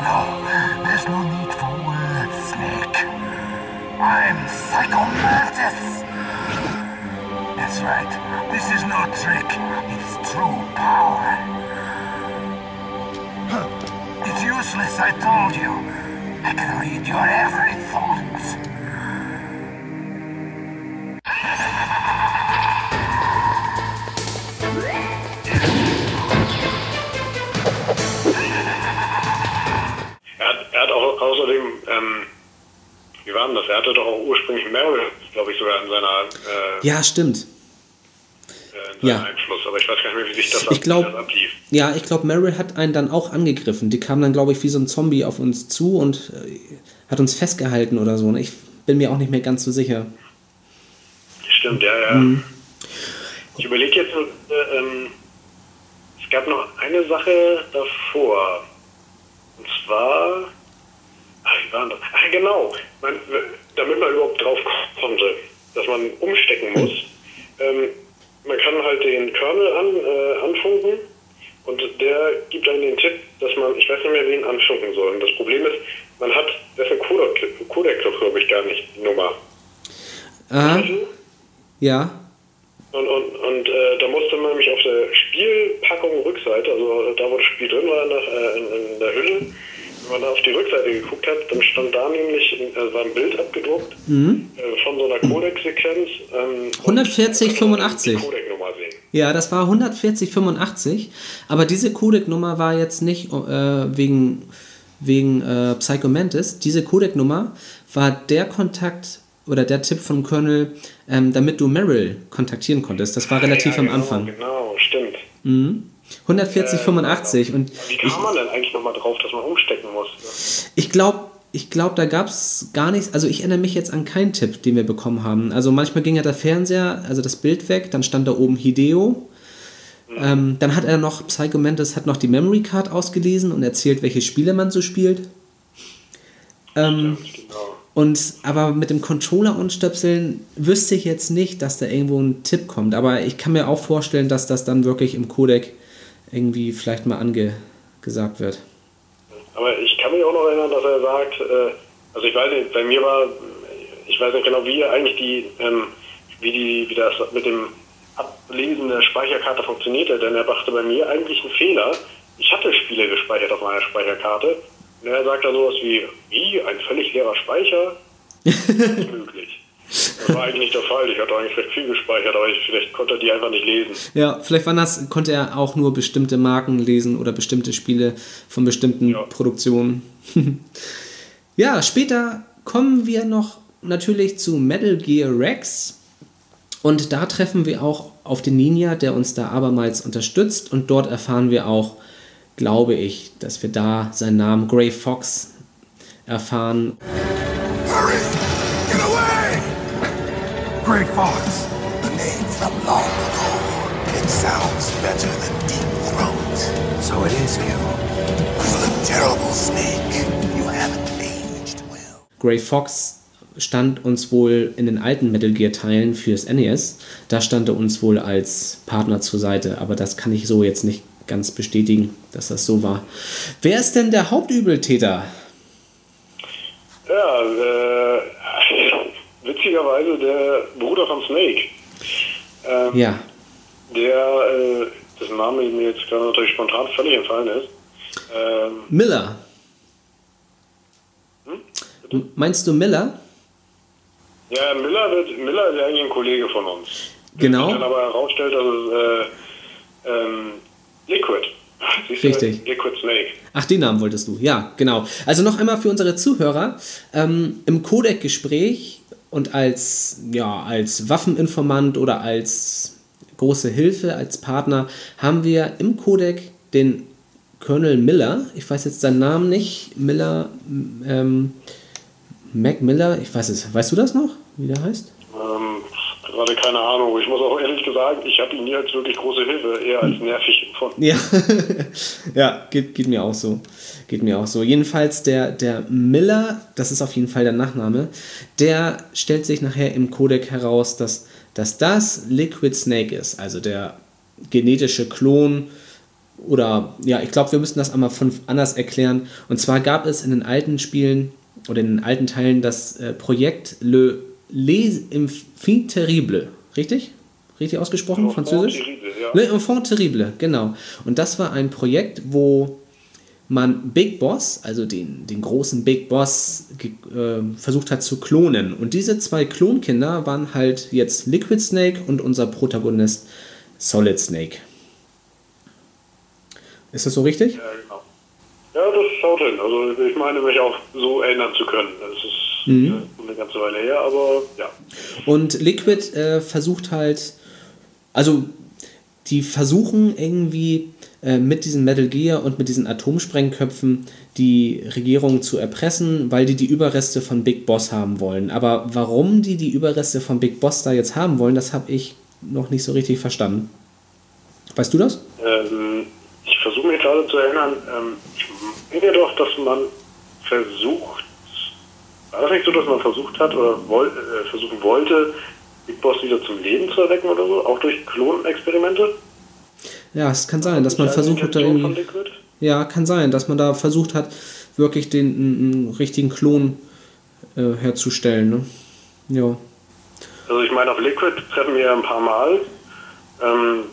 No, there's no need for words, Snake. I'm Psycho Mantis. That's right. This is no trick. It's true power. It's useless, I told you. I can read your every thought. Außerdem, ähm, wie war denn das? Er hatte doch auch ursprünglich Meryl, glaube ich, sogar in seiner äh, Ja, stimmt. äh, in seinem Ja. Einfluss. Aber ich weiß gar nicht mehr, wie sich das, Ich ab- glaube, das ablief. ja, ich glaube, Meryl hat einen dann auch angegriffen. Die kam dann, glaube ich, wie so ein Zombie auf uns zu und äh, hat uns festgehalten oder so. ne? Ich bin mir auch nicht mehr ganz so sicher. Stimmt, ja, ja. Mhm. Ich überlege jetzt, äh, ähm, es gab noch eine Sache davor. Und zwar, ach, das? Genau. Man, damit man überhaupt drauf konnte, dass man umstecken muss. Ähm, man kann halt den Kernel an, äh, anfunken und der gibt einem den Tipp, dass man, ich weiß nicht mehr, wen anfunken soll. Und das Problem ist, man hat dessen Codec, Codec glaube ich, gar nicht, die Nummer. Ah, ja. Und, und, und äh, da musste man nämlich auf der Spielpackung Rückseite, also da wo das Spiel drin war in der, äh, in, in der Hülle, wenn man da auf die Rückseite geguckt hat, dann stand da nämlich äh, war ein Bild abgedruckt Mhm. äh, von so einer Codec-Sequenz. Ähm, 140, und 85. die Codec-Nummer sehen. Ja, das war 14085, aber diese Codec-Nummer war jetzt nicht äh, wegen, wegen äh, Psycho Mantis. Diese Codec-Nummer war der Kontakt oder der Tipp vom Colonel, ähm, damit du Meryl kontaktieren konntest. Das war relativ ja, am genau, Anfang. Genau, stimmt. Mhm. 14085 und Wie ich, kam man denn eigentlich nochmal drauf, dass man umstecken muss? ich glaube, ich glaube, da gab es gar nichts. Also ich erinnere mich jetzt an keinen Tipp, den wir bekommen haben. Also manchmal ging ja der Fernseher, also das Bild weg, dann stand da oben Hideo. Ähm, dann hat er noch, Psycho Mantis hat noch die Memory Card ausgelesen und erzählt, welche Spiele man so spielt. Ähm, und aber mit dem Controller und Stöpseln wüsste ich jetzt nicht, dass da irgendwo ein Tipp kommt. Aber ich kann mir auch vorstellen, dass das dann wirklich im Codec irgendwie vielleicht mal angesagt wird. Aber ich kann mich auch noch erinnern, dass er sagt, äh, also ich weiß nicht, bei mir war, ich weiß nicht genau, wie eigentlich die, ähm, wie die, wie das mit dem Ablesen der Speicherkarte funktionierte, denn er brachte bei mir eigentlich einen Fehler. Ich hatte Spiele gespeichert auf meiner Speicherkarte. Und er sagt dann sowas wie, wie, ein völlig leerer Speicher? Nicht möglich. Das war eigentlich nicht der Fall. Ich hatte eigentlich recht viel gespeichert, aber ich, vielleicht konnte er die einfach nicht lesen. Ja, vielleicht das, konnte er auch nur bestimmte Marken lesen oder bestimmte Spiele von bestimmten Ja. Produktionen. ja, später kommen wir noch natürlich zu Metal Gear Rex. Und da treffen wir auch auf den Ninja, der uns da abermals unterstützt. Und dort erfahren wir auch, glaube ich, dass wir da seinen Namen Gray Fox erfahren. Great Fox. A name from long ago. It sounds better than Deep Throat. So it is you. You look terrible, Snake. You haven't aged well. Gray Fox stand uns wohl in den alten Metal Gear Teilen fürs NES. Da stand er uns wohl als Partner zur Seite, aber das kann ich so jetzt nicht ganz bestätigen, dass das so war. Wer ist denn der Hauptübeltäter? Ja, äh, witzigerweise der Bruder von Snake. Ähm, Ja, Der, äh, dessen Name mir jetzt gerade natürlich spontan völlig entfallen ist. Ähm, Miller. M- Meinst du Miller? ja, Miller, wird, Miller ist ja eigentlich ein Kollege von uns. Genau. Sich dann aber herausstellt, dass es äh, ähm, Liquid. Siehst du? Richtig. Liquid Snake. Ach, den Namen wolltest du. Ja, genau. Also noch einmal für unsere Zuhörer. Ähm, Im Codec-Gespräch und als, ja, als Waffeninformant oder als große Hilfe, als Partner, haben wir im Codec den Colonel Miller, ich weiß jetzt seinen Namen nicht, Miller, ähm, Mac Miller, ich weiß es, weißt du das noch, wie der heißt? Gerade keine Ahnung. Ich muss auch ehrlich gesagt, ich habe ihn nie als wirklich große Hilfe, eher als nervig empfunden. Ja, ja geht, geht mir auch so. Geht mir auch so. Jedenfalls der, der Miller, das ist auf jeden Fall der Nachname, der stellt sich nachher im Codec heraus, dass, dass das Liquid Snake ist, also der genetische Klon oder ja, ich glaube, wir müssen das einmal von anders erklären. Und zwar gab es in den alten Spielen oder in den alten Teilen das äh, Projekt Le Les Enfants Terribles, richtig? Richtig ausgesprochen, Enfants französisch? Terribles, ja. Le Enfant Terrible, genau. Und das war ein Projekt, wo man Big Boss, also den, den großen Big Boss, äh, versucht hat zu klonen. Und diese zwei Klonkinder waren halt jetzt Liquid Snake und unser Protagonist Solid Snake. Ist das so richtig? Ja, genau. Ja, das schaut hin. Also ich meine, mich auch so erinnern zu können. Das ist Mhm. eine ganze Weile her, aber ja. Und Liquid äh, versucht halt, also die versuchen irgendwie äh, mit diesem Metal Gear und mit diesen Atomsprengköpfen die Regierung zu erpressen, weil die die Überreste von Big Boss haben wollen. Aber warum die die Überreste von Big Boss da jetzt haben wollen, das habe ich noch nicht so richtig verstanden. Weißt du das? Ähm, ich versuche mich gerade zu erinnern, ähm, ich meine doch, dass man versucht, war das nicht so, dass man versucht hat oder woll, äh, versuchen wollte, Big Boss wieder zum Leben zu erwecken oder so, auch durch Klonexperimente? Ja, es kann sein, dass man versucht hat, da irgendwie. Ja, kann sein, dass man da versucht hat, wirklich den einen, einen richtigen Klon äh, herzustellen. Ne? Ja. Also ich meine, auf Liquid treffen wir ein paar Mal. Ähm,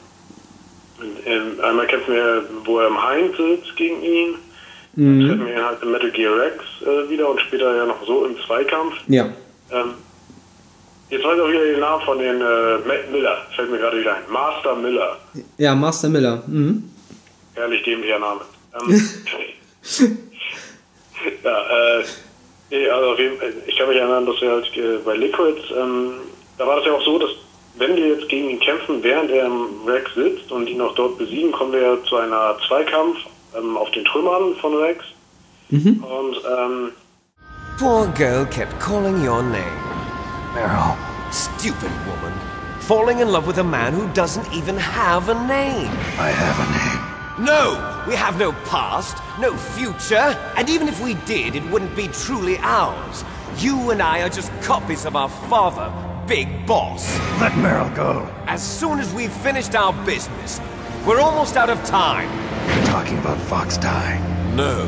ähm, einmal kämpfen wir, wo er im Hain sitzt gegen ihn. Dann Mhm. treffen wir ihn halt in Metal Gear Rex äh, wieder und später ja noch so im Zweikampf. Ja. Ähm, jetzt weiß ich auch wieder den Namen von den äh, Matt Miller, fällt mir gerade wieder ein. Master Miller. Ja, Master Miller. Mhm. Herrlich dämlicher Name. Ähm, ja, äh, nee, also auf jeden Fall, ich kann mich erinnern, dass wir halt äh, bei Liquid, ähm, da war das ja auch so, dass wenn wir jetzt gegen ihn kämpfen, während er im Rex sitzt und ihn auch dort besiegen, kommen wir ja zu einer Zweikampf ähm, auf den Trümmern von Rex. Mhm. Und ähm, Poor girl kept calling your name. Meryl. Stupid woman. Falling in love with a man who doesn't even have a name. I have a name. No! We have no past, no future, and even if we did, it wouldn't be truly ours. You and I are just copies of our father, Big Boss. Let Meryl go. As soon as we've finished our business, we're almost out of time. You're talking about Fox Die. No.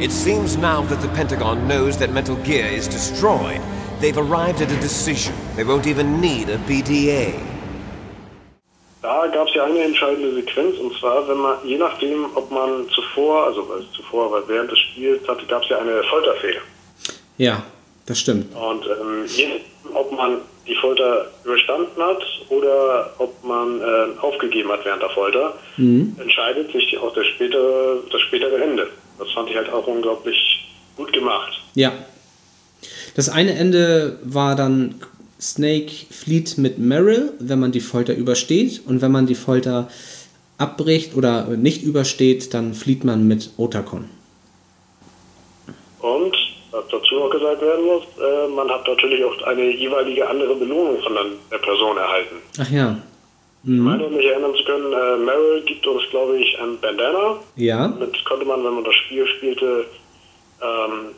It seems now that the Pentagon knows that Metal Gear is destroyed. They've arrived at a decision. They won't even need a BDA. Da gab es ja eine entscheidende Sequenz, und zwar, wenn man, je nachdem, ob man zuvor, also zuvor, aber während des Spiels hatte, gab es ja eine Folterfehler. Ja, das stimmt. Und ähm, je, ob man die Folter überstanden hat oder ob man äh, aufgegeben hat während der Folter, Mhm. entscheidet sich auch das spätere, das spätere Ende. Das fand ich halt auch unglaublich gut gemacht. Ja. Das eine Ende war dann, Snake flieht mit Meryl, wenn man die Folter übersteht. Und wenn man die Folter abbricht oder nicht übersteht, dann flieht man mit Otakon. Und was dazu noch gesagt werden muss, äh, man hat natürlich auch eine jeweilige andere Belohnung von der Person erhalten. Ach ja. Ich meine, mich erinnern zu können, äh, Meryl gibt uns, glaube ich, ein Bandana. Ja. Damit konnte man, wenn man das Spiel spielte, ähm,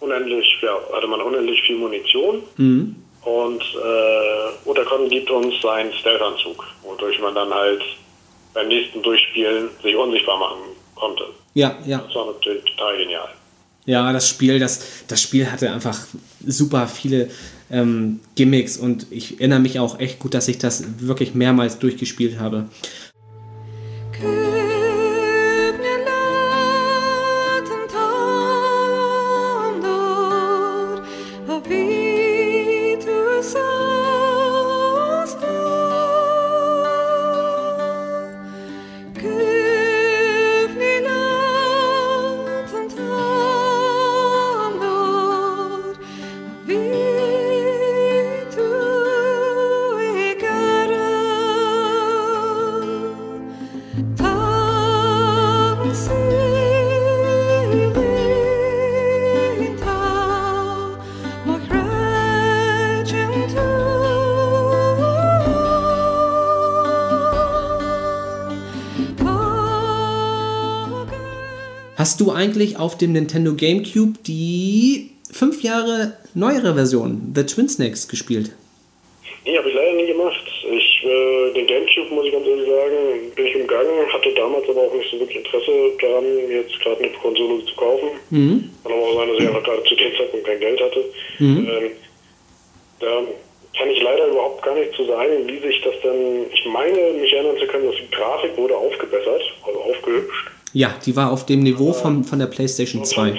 unendlich, ja, hatte man unendlich viel Munition. Mhm. Und äh, Otakon gibt uns seinen Stealth-Anzug, wodurch man dann halt beim nächsten Durchspielen sich unsichtbar machen konnte. Ja, ja. Das war natürlich total genial. Ja, das Spiel, das, das Spiel hatte einfach super viele ähm, Gimmicks und ich erinnere mich auch echt gut, dass ich das wirklich mehrmals durchgespielt habe. Auf dem Nintendo GameCube die fünf Jahre neuere Version, The Twin Snakes, gespielt? Nee, habe ich leider nie gemacht. Ich, äh, den Gamecube, muss ich ganz ehrlich sagen, bin ich umgangen, hatte damals aber auch nicht so wirklich Interesse daran, jetzt gerade eine Konsole zu kaufen. Mhm. Kann aber auch sein, dass ich einfach gerade zu dem Zeitpunkt kein Geld hatte. Mhm. Ähm, da kann ich leider überhaupt gar nicht zu sagen, wie sich das dann, ich meine, mich erinnern zu können, dass die Grafik wurde aufgebessert, also aufgehübscht. Die war auf dem Niveau von, von der PlayStation 2. Vom,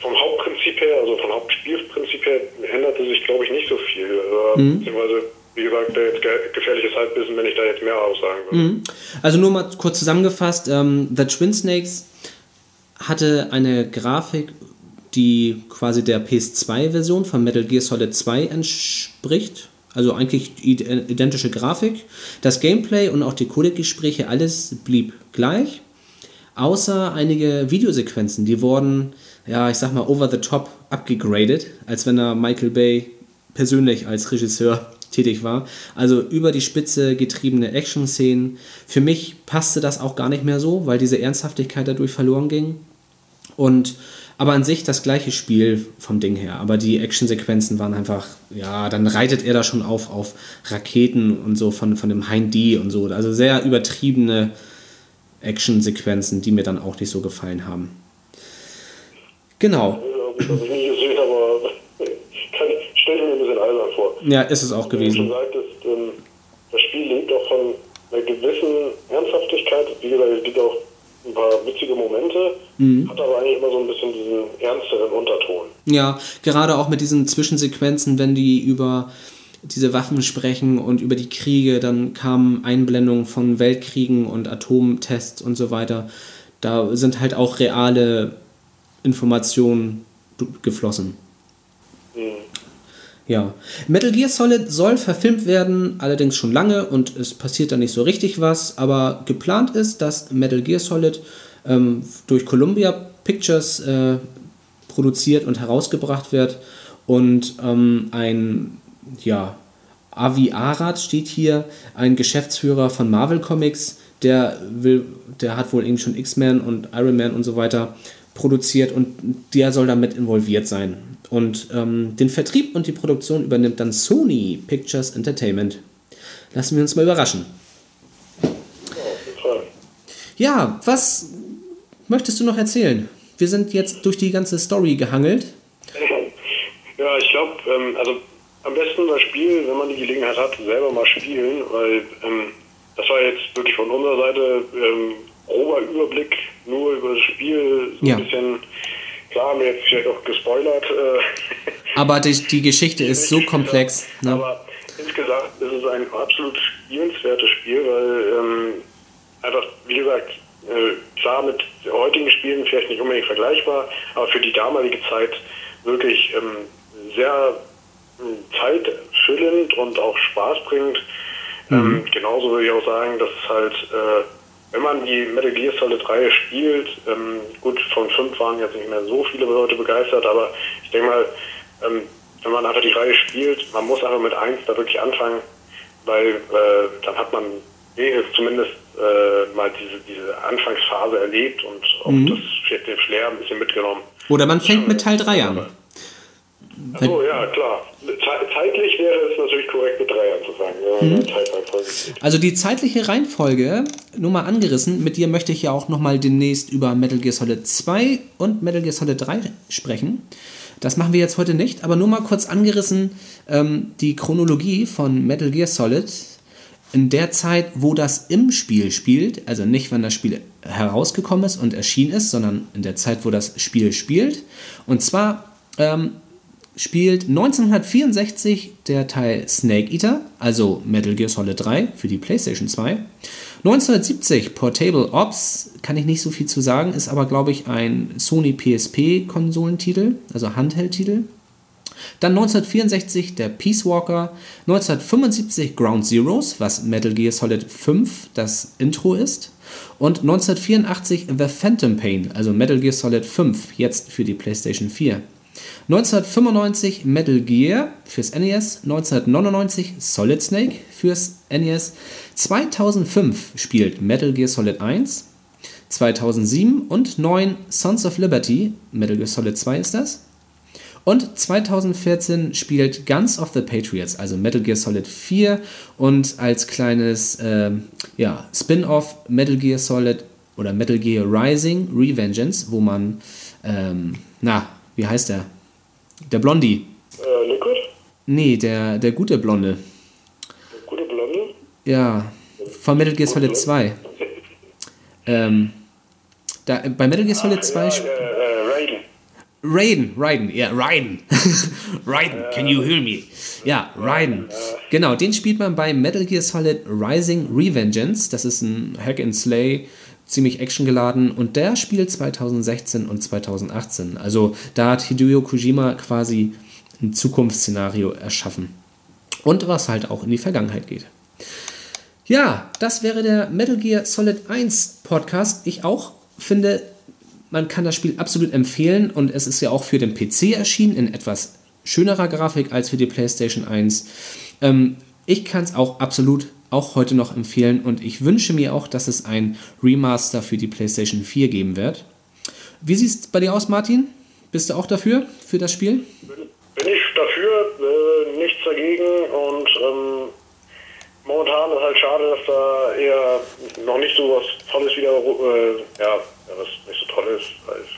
vom Hauptprinzip her, also vom Hauptspielprinzip her, änderte sich, glaube ich, nicht so viel. Äh, Mhm. Beziehungsweise, wie gesagt, jetzt ge gefährliches Halbwissen, wenn ich da jetzt mehr aussagen würde. Mhm. Also nur mal kurz zusammengefasst, ähm, The Twin Snakes hatte eine Grafik, die quasi der PS2-Version von Metal Gear Solid 2 entspricht. Also eigentlich id- identische Grafik. Das Gameplay und auch die Codec-Gespräche, alles blieb gleich. Außer einige Videosequenzen, die wurden, ja, ich sag mal, over the top abgegradet, als wenn da Michael Bay persönlich als Regisseur tätig war. Also über die Spitze getriebene Action-Szenen. Für mich passte das auch gar nicht mehr so, weil diese Ernsthaftigkeit dadurch verloren ging. Und aber an sich das gleiche Spiel vom Ding her. Aber die Actionsequenzen waren einfach, ja, dann reitet er da schon auf auf Raketen und so von, von dem Hein D und so. Also sehr übertriebene Actionsequenzen, die mir dann auch nicht so gefallen haben. Genau. Das habe ich nie gesehen, aber stelle ich mir ein bisschen albern vor. Ja, ist es auch Wie du schon gewesen. sagtest, ähm, das Spiel lebt auch von einer gewissen Ernsthaftigkeit. Wie gesagt, es gibt auch ein paar witzige Momente, Mhm. hat aber eigentlich immer so ein bisschen diesen ernsteren Unterton. Ja, gerade auch mit diesen Zwischensequenzen, wenn die über diese Waffen sprechen und über die Kriege, dann kamen Einblendungen von Weltkriegen und Atomtests und so weiter. Da sind halt auch reale Informationen geflossen. Ja. Metal Gear Solid soll verfilmt werden, allerdings schon lange und es passiert da nicht so richtig was, aber geplant ist, dass Metal Gear Solid ähm, durch Columbia Pictures äh, produziert und herausgebracht wird und ähm, ein, ja, Avi Arad steht hier, ein Geschäftsführer von Marvel Comics, der will, der hat wohl eben schon X-Men und Iron Man und so weiter produziert und der soll damit involviert sein. Und ähm, den Vertrieb und die Produktion übernimmt dann Sony Pictures Entertainment. Lassen wir uns mal überraschen. Ja, was möchtest du noch erzählen wir sind jetzt durch die ganze Story gehangelt. Ja, ich glaube, ähm, also am besten das Spiel, wenn man die Gelegenheit hat, selber mal spielen, weil ähm, das war jetzt wirklich von unserer Seite ähm, grober Überblick nur über das Spiel, so Ja. ein bisschen, klar, haben wir jetzt vielleicht auch gespoilert. Äh, Aber die, die Geschichte ist so komplex. Ne? Aber insgesamt ist es ein absolut spielenswertes Spiel, weil ähm, einfach, wie gesagt, äh, klar mit heutigen Spielen vielleicht nicht unbedingt vergleichbar, aber für die damalige Zeit wirklich ähm, sehr zeitfüllend und auch Spaß bringt. Ähm, genauso würde ich auch sagen, dass es halt, äh, wenn man die Metal Gear Solid 3 spielt, ähm, gut, von 5 waren jetzt nicht mehr so viele Leute begeistert, aber ich denke mal, ähm, wenn man einfach die Reihe spielt, man muss einfach mit 1 da wirklich anfangen, weil äh, dann hat man wenigstens zumindest äh, mal diese, diese Anfangsphase erlebt und auch Mhm. das den Flair ein bisschen mitgenommen. Oder man fängt mit Teil 3 an. Achso, ja, klar. Ze zeitlich wäre es natürlich korrekt, mit 3 anzufangen. Ja, Mhm. Also die zeitliche Reihenfolge, nur mal angerissen, mit dir möchte ich ja auch nochmal demnächst über Metal Gear Solid 2 und Metal Gear Solid 3 sprechen. Das machen wir jetzt heute nicht, aber nur mal kurz angerissen ähm, die Chronologie von Metal Gear Solid in der Zeit, wo das im Spiel spielt, also nicht wann das Spiel herausgekommen ist und erschienen ist, sondern in der Zeit, wo das Spiel spielt. Und zwar ähm, spielt 1964 der Teil Snake Eater, also Metal Gear Solid 3 für die PlayStation 2. 1970 Portable Ops, kann ich nicht so viel zu sagen, ist aber glaube ich ein Sony PSP Konsolentitel, also Handheld-Titel. Dann 1964 der Peace Walker, 1975 Ground Zeroes, was Metal Gear Solid 5 das Intro ist. Und 1984 The Phantom Pain, also Metal Gear Solid 5, jetzt für die PlayStation 4. 1995 Metal Gear fürs NES, 1999 Solid Snake fürs NES, 2005 spielt Metal Gear Solid 1, 2007 und 9 Sons of Liberty, Metal Gear Solid 2 ist das. Und 2014 spielt Guns of the Patriots, also Metal Gear Solid 4 und als kleines ähm, ja, Spin-off Metal Gear Solid oder Metal Gear Rising Revengeance, wo man, ähm, na, wie heißt der? Der Blondie. Äh, Liquid? Nee, der, der gute Blonde. Der gute Blonde? Ja, von Metal Gear Solid 2. Ähm, da, bei Metal Gear Solid 2 Ja, sp- äh, äh, Raiden. Raiden, Raiden, ja, Raiden. Raiden, can you hear me? Ja, Raiden. Genau, den spielt man bei Metal Gear Solid Rising Revengeance. Das ist ein Hack and Slay, ziemlich actiongeladen. Und der spielt 2016 und 2018. Also da hat Hideo Kojima quasi ein Zukunftsszenario erschaffen. Und was halt auch in die Vergangenheit geht. Ja, das wäre der Metal Gear Solid 1 Podcast. Ich auch finde, man kann das Spiel absolut empfehlen und es ist ja auch für den PC erschienen in etwas schönerer Grafik als für die PlayStation 1. Ähm, ich kann es auch absolut auch heute noch empfehlen und ich wünsche mir auch, dass es ein Remaster für die PlayStation 4 geben wird. Wie sieht es bei dir aus, Martin? Bist du auch dafür, für das Spiel? Bin ich dafür, äh, nichts dagegen und ähm, momentan ist halt schade, dass da eher noch nicht so was Tolles wieder, äh, ja, was nicht so toll ist,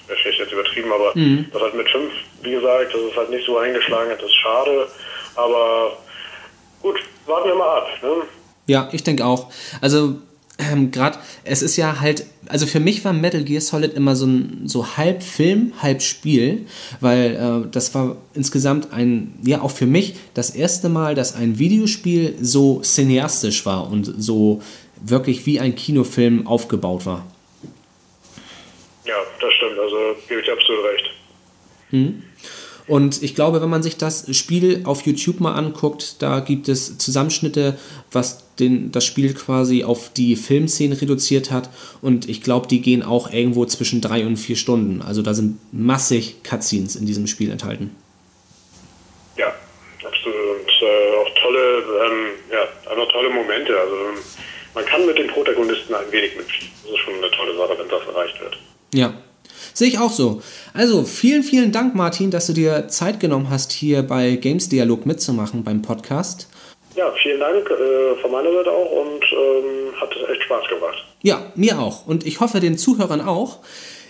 wäre vielleicht jetzt übertrieben, aber Mhm. das halt mit 5, wie gesagt, dass es halt nicht so eingeschlagen hat, ist schade, aber gut, warten wir mal ab. Ne? Ja, ich denke auch. Also ähm, gerade, es ist ja halt, also für mich war Metal Gear Solid immer so ein so halb Film, halb Spiel, weil äh, das war insgesamt ein, ja auch für mich das erste Mal, dass ein Videospiel so cineastisch war und so wirklich wie ein Kinofilm aufgebaut war. Ja, das stimmt, also gebe ich absolut recht. Hm. Und ich glaube, wenn man sich das Spiel auf YouTube mal anguckt, da gibt es Zusammenschnitte, was den, das Spiel quasi auf die Filmszenen reduziert hat. Und ich glaube, die gehen auch irgendwo zwischen drei und vier Stunden. Also da sind massig Cutscenes in diesem Spiel enthalten. Ja, absolut. Und äh, auch tolle, ähm, ja, einfach tolle Momente. Also man kann mit den Protagonisten ein wenig mitspielen. Das ist schon eine tolle Sache, wenn das erreicht wird. Ja, sehe ich auch so. Also vielen, vielen Dank, Martin, dass du dir Zeit genommen hast, hier bei Games Dialog mitzumachen beim Podcast. Ja, vielen Dank äh, von meiner Seite auch und ähm, hat echt Spaß gemacht. Ja, mir auch. Und ich hoffe den Zuhörern auch.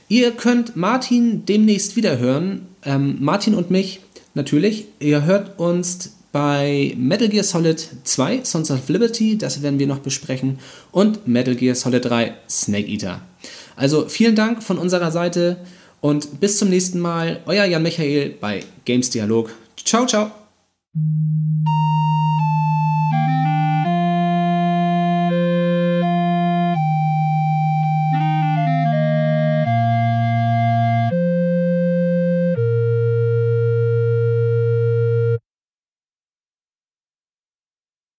Ihr könnt Martin demnächst wieder hören. Ähm, Martin und mich natürlich. Ihr hört uns bei Metal Gear Solid 2 Sons of Liberty, das werden wir noch besprechen, und Metal Gear Solid 3 Snake Eater. Also vielen Dank von unserer Seite und bis zum nächsten Mal. Euer Jan Michael bei Games Dialog. Ciao, ciao.